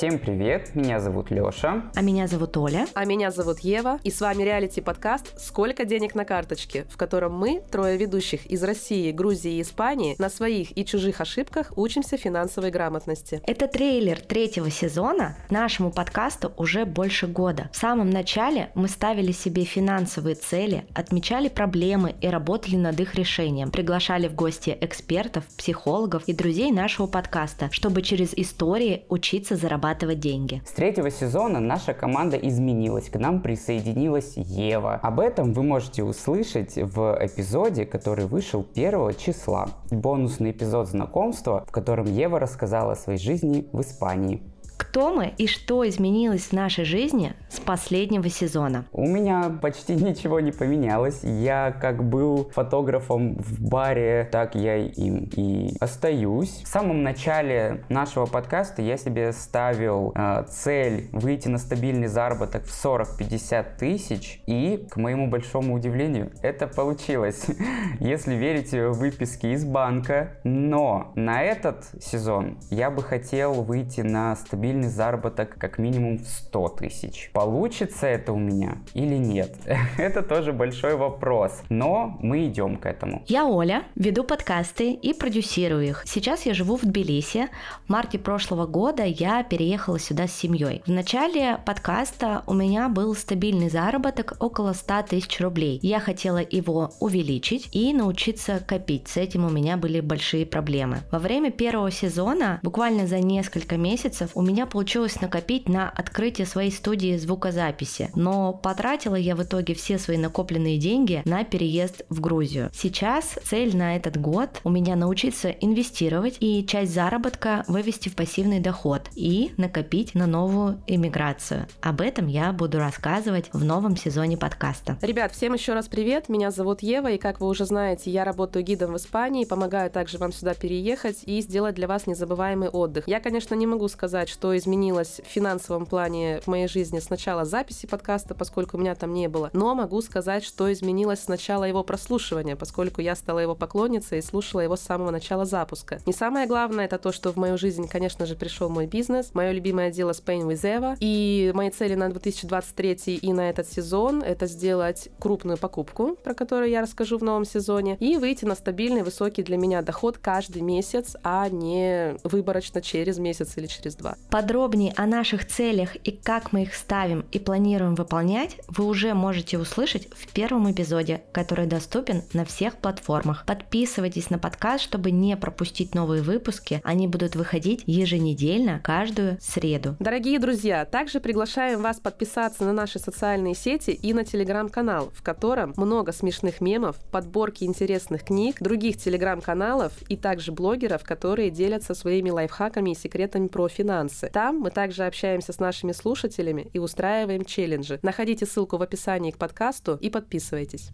Всем привет, меня зовут Лёша. А меня зовут Оля. А меня зовут Ева. И с вами реалити-подкаст «Сколько денег на карточке», в котором мы, трое ведущих из России, Грузии и Испании, на своих и чужих ошибках учимся финансовой грамотности. Это трейлер третьего сезона. Нашему подкасту уже больше года. В самом начале мы ставили себе финансовые цели, отмечали проблемы и работали над их решением. Приглашали в гости экспертов, психологов и друзей нашего подкаста, чтобы через истории учиться зарабатывать деньги. С третьего сезона наша команда изменилась, к нам присоединилась Ева. Об этом вы можете услышать в эпизоде, который вышел 1 числа. Бонусный эпизод знакомства, в котором Ева рассказала о своей жизни в Испании. Кто мы и что изменилось в нашей жизни с последнего сезона? У меня почти ничего не поменялось. Я как был фотографом в баре, так я им и остаюсь. В самом начале нашего подкаста я себе ставил э, цель выйти на стабильный заработок в 40-50 тысяч. И, к моему большому удивлению, это получилось. Если верите в выписки из банка. Но на этот сезон я бы хотел выйти на стабильный стабильный заработок как минимум в 100 тысяч. Получится это у меня или нет? это тоже большой вопрос, но мы идем к этому. Я Оля, веду подкасты и продюсирую их. Сейчас я живу в Тбилиси. В марте прошлого года я переехала сюда с семьей. В начале подкаста у меня был стабильный заработок около 100 тысяч рублей. Я хотела его увеличить и научиться копить. С этим у меня были большие проблемы. Во время первого сезона, буквально за несколько месяцев, у меня получилось накопить на открытие своей студии звукозаписи, но потратила я в итоге все свои накопленные деньги на переезд в Грузию. Сейчас цель на этот год у меня научиться инвестировать и часть заработка вывести в пассивный доход и накопить на новую иммиграцию. Об этом я буду рассказывать в новом сезоне подкаста. Ребят, всем еще раз привет, меня зовут Ева, и как вы уже знаете, я работаю гидом в Испании, помогаю также вам сюда переехать и сделать для вас незабываемый отдых. Я, конечно, не могу сказать, что изменилось в финансовом плане в моей жизни с начала записи подкаста, поскольку меня там не было. Но могу сказать, что изменилось с начала его прослушивания, поскольку я стала его поклонницей и слушала его с самого начала запуска. И самое главное, это то, что в мою жизнь, конечно же, пришел мой бизнес, мое любимое дело Spain with Eva. И мои цели на 2023 и на этот сезон — это сделать крупную покупку, про которую я расскажу в новом сезоне, и выйти на стабильный, высокий для меня доход каждый месяц, а не выборочно через месяц или через два. Подробнее о наших целях и как мы их ставим и планируем выполнять вы уже можете услышать в первом эпизоде, который доступен на всех платформах. Подписывайтесь на подкаст, чтобы не пропустить новые выпуски. Они будут выходить еженедельно, каждую среду. Дорогие друзья, также приглашаем вас подписаться на наши социальные сети и на телеграм-канал, в котором много смешных мемов, подборки интересных книг, других телеграм-каналов и также блогеров, которые делятся своими лайфхаками и секретами про финансы. Там мы также общаемся с нашими слушателями и устраиваем челленджи. Находите ссылку в описании к подкасту и подписывайтесь.